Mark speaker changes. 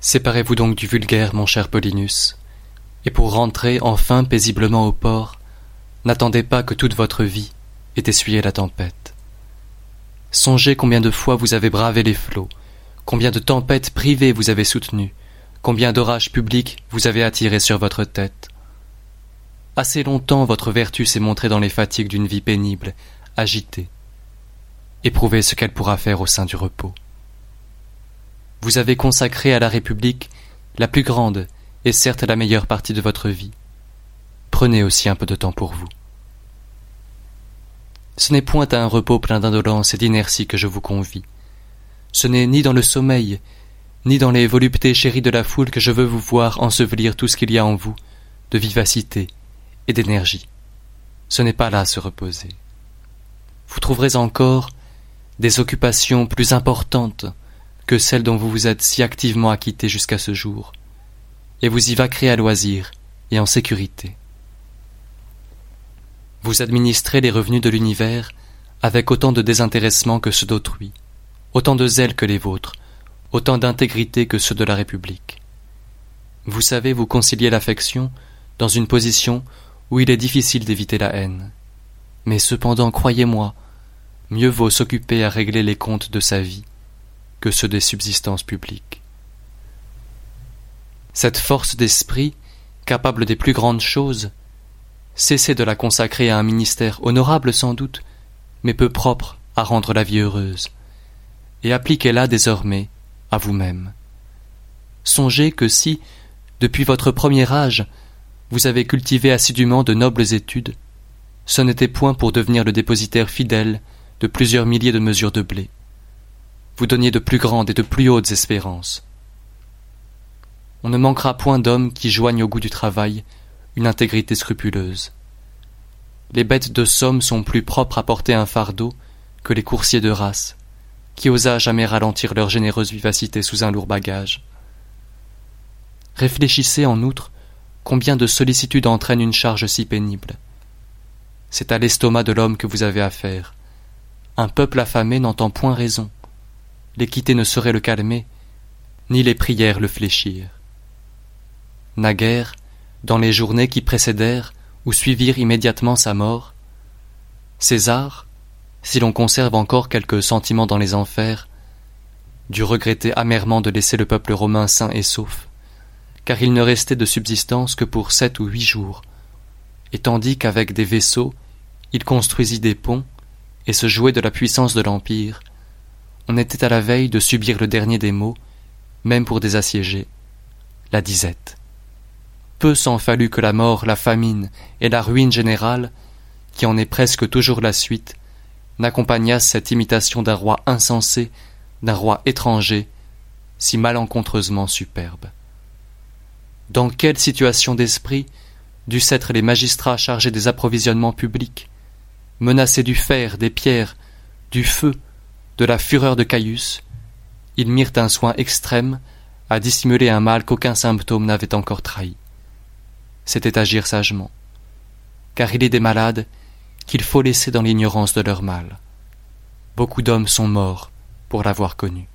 Speaker 1: Séparez-vous donc du vulgaire, mon cher Paulinus, et pour rentrer enfin paisiblement au port, n'attendez pas que toute votre vie ait essuyé la tempête. Songez combien de fois vous avez bravé les flots, combien de tempêtes privées vous avez soutenues, combien d'orages publics vous avez attirés sur votre tête. Assez longtemps votre vertu s'est montrée dans les fatigues d'une vie pénible, agitée. Éprouvez ce qu'elle pourra faire au sein du repos. Vous avez consacré à la République la plus grande et certes la meilleure partie de votre vie. Prenez aussi un peu de temps pour vous. Ce n'est point à un repos plein d'indolence et d'inertie que je vous convie. Ce n'est ni dans le sommeil, ni dans les voluptés chéries de la foule que je veux vous voir ensevelir tout ce qu'il y a en vous, de vivacité et d'énergie. Ce n'est pas là se reposer. Vous trouverez encore des occupations plus importantes que celles dont vous vous êtes si activement acquitté jusqu'à ce jour, et vous y vaquerez à loisir et en sécurité. Vous administrez les revenus de l'univers avec autant de désintéressement que ceux d'autrui, autant de zèle que les vôtres, autant d'intégrité que ceux de la République. Vous savez vous concilier l'affection dans une position où il est difficile d'éviter la haine. Mais cependant, croyez-moi, mieux vaut s'occuper à régler les comptes de sa vie que ceux des subsistances publiques. Cette force d'esprit, capable des plus grandes choses, cessez de la consacrer à un ministère honorable sans doute, mais peu propre à rendre la vie heureuse, et appliquez-la désormais à vous-même. Songez que si, depuis votre premier âge, vous avez cultivé assidûment de nobles études, ce n'était point pour devenir le dépositaire fidèle de plusieurs milliers de mesures de blé. Vous donniez de plus grandes et de plus hautes espérances. On ne manquera point d'hommes qui joignent au goût du travail une intégrité scrupuleuse. Les bêtes de somme sont plus propres à porter un fardeau que les coursiers de race, qui osa jamais ralentir leur généreuse vivacité sous un lourd bagage. Réfléchissez en outre combien de sollicitude entraîne une charge si pénible. C'est à l'estomac de l'homme que vous avez affaire. Un peuple affamé n'entend point raison. L'équité ne saurait le calmer, ni les prières le fléchir. Naguère, dans les journées qui précédèrent ou suivirent immédiatement sa mort, César, si l'on conserve encore quelques sentiments dans les enfers, dut regretter amèrement de laisser le peuple romain sain et sauf, car il ne restait de subsistance que pour sept ou huit jours, et tandis qu'avec des vaisseaux il construisit des ponts et se jouait de la puissance de l'Empire, on était à la veille de subir le dernier des maux, même pour des assiégés, la disette. Peu s'en fallut que la mort, la famine et la ruine générale, qui en est presque toujours la suite, n'accompagnassent cette imitation d'un roi insensé, d'un roi étranger, si malencontreusement superbe. Dans quelle situation d'esprit dussent être les magistrats chargés des approvisionnements publics, menacés du fer, des pierres, du feu, de la fureur de Caius, ils mirent un soin extrême à dissimuler un mal qu'aucun symptôme n'avait encore trahi c'était agir sagement, car il est des malades qu'il faut laisser dans l'ignorance de leur mal. Beaucoup d'hommes sont morts pour l'avoir connu.